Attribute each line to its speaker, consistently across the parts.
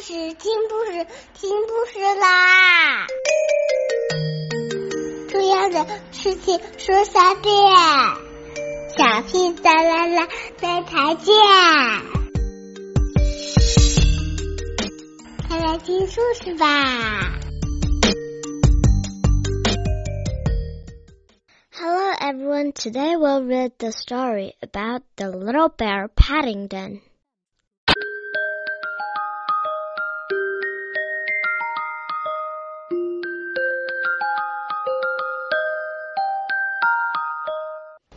Speaker 1: 事，听故事，听故事啦！重要的事情说三遍，小屁哒啦啦，明天见！快来听故事吧
Speaker 2: ！Hello everyone, today we'll read the story about the little bear Paddington.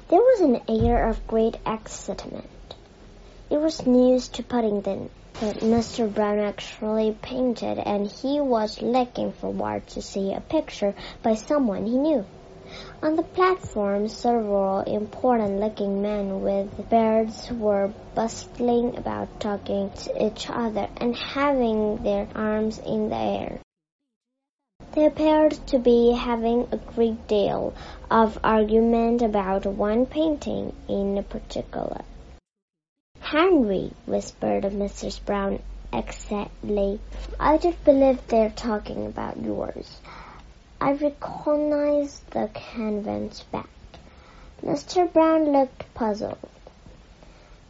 Speaker 2: There was an air of great excitement. It was news to Paddington that Mr. Brown actually painted and he was looking forward to see a picture by someone he knew. On the platform, several important looking men with beards were bustling about talking to each other and having their arms in the air. They appeared to be having a great deal of argument about one painting in particular. Henry, whispered Mrs. Brown excitedly, I do believe they're talking about yours. I recognize the canvas back. Mr. Brown looked puzzled.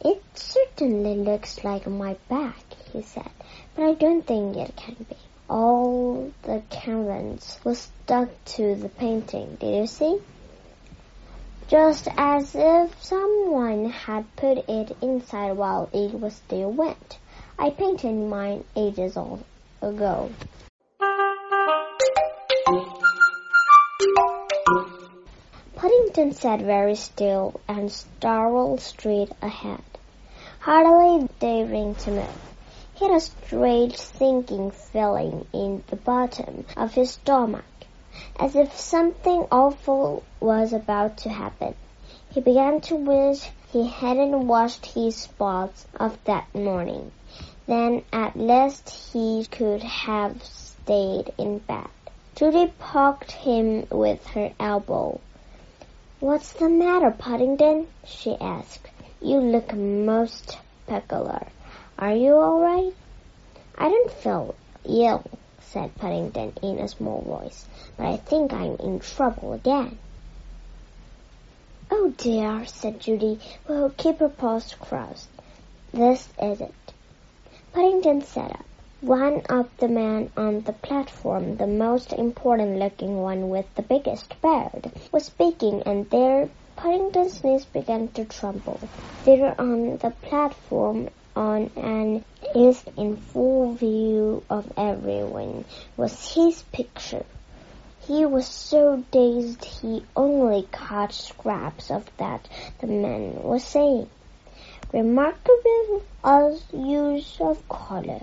Speaker 2: It certainly looks like my back, he said, but I don't think it can be all the canvas was stuck to the painting. Did you see? Just as if someone had put it inside while it was still wet. I painted mine ages ago. Paddington sat very still and stared straight ahead, hardly daring to move. He had a strange sinking feeling in the bottom of his stomach, as if something awful was about to happen. He began to wish he hadn't washed his spots of that morning. Then at least he could have stayed in bed. Judy poked him with her elbow. What's the matter, Paddington? she asked. You look most peculiar. Are you all right? I don't feel ill, said Paddington in a small voice, but I think I'm in trouble again. Oh dear, said Judy, well, keep her paws crossed. This is it. Paddington sat up. One of the men on the platform, the most important looking one with the biggest beard, was speaking and there Paddington's knees began to tremble. There on the platform on an is in full view of everyone was his picture. He was so dazed he only caught scraps of that the man was saying. Remarkable use of color.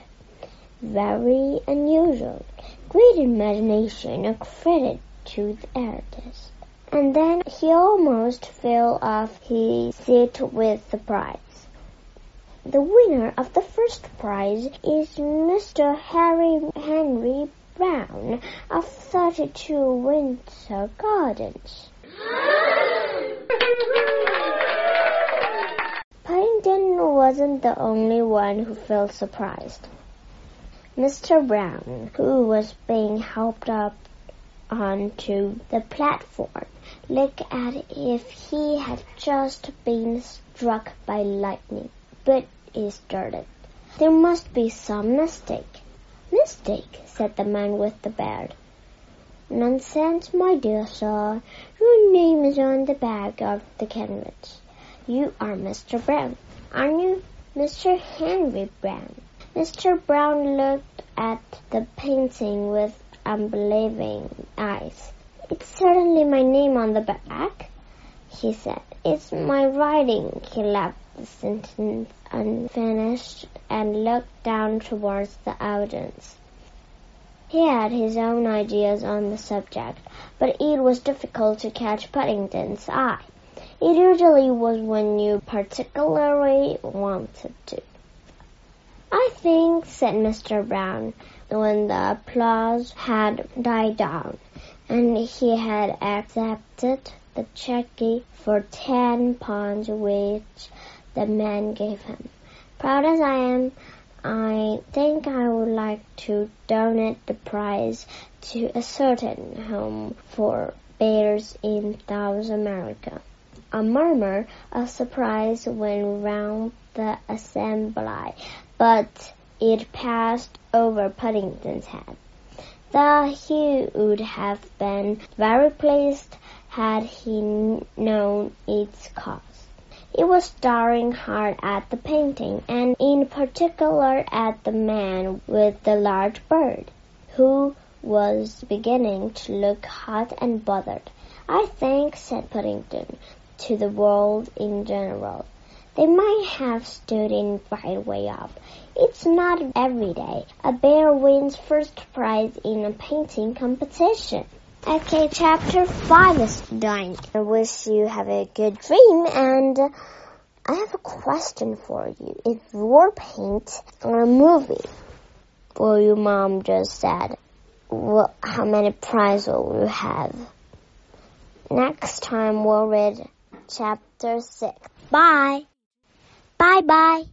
Speaker 2: Very unusual. Great imagination, a credit to the artist. And then he almost fell off his seat with surprise. The winner of the first prize is Mr. Harry Henry Brown of 32 Windsor Gardens. Paddington wasn't the only one who felt surprised. Mr. Brown, who was being helped up onto the platform, looked as if he had just been struck by lightning. But he started. There must be some mistake. Mistake, said the man with the beard. Nonsense, my dear sir. Your name is on the back of the canvas. You are Mr. Brown, aren't you? Mr. Henry Brown. Mr. Brown looked at the painting with unbelieving eyes. It's certainly my name on the back, he said. It's my writing, he laughed sentence unfinished and looked down towards the audience. He had his own ideas on the subject, but it was difficult to catch Paddington's eye. It usually was when you particularly wanted to. I think, said Mr. Brown, when the applause had died down, and he had accepted the cheque for ten pounds which the man gave him. Proud as I am, I think I would like to donate the prize to a certain home for bears in South America. A murmur of surprise went round the assembly, but it passed over Paddington's head. That he would have been very pleased had he known its cause. He was staring hard at the painting, and in particular at the man with the large bird, who was beginning to look hot and bothered. I think, said Paddington, to the world in general. They might have stood in right way up. It's not every day a bear wins first prize in a painting competition. Okay, chapter 5 is done. I wish you have a good dream and I have a question for you. If war paint on a movie, well, your mom just said, well, how many prizes will you have? Next time we'll read chapter 6. Bye. Bye bye.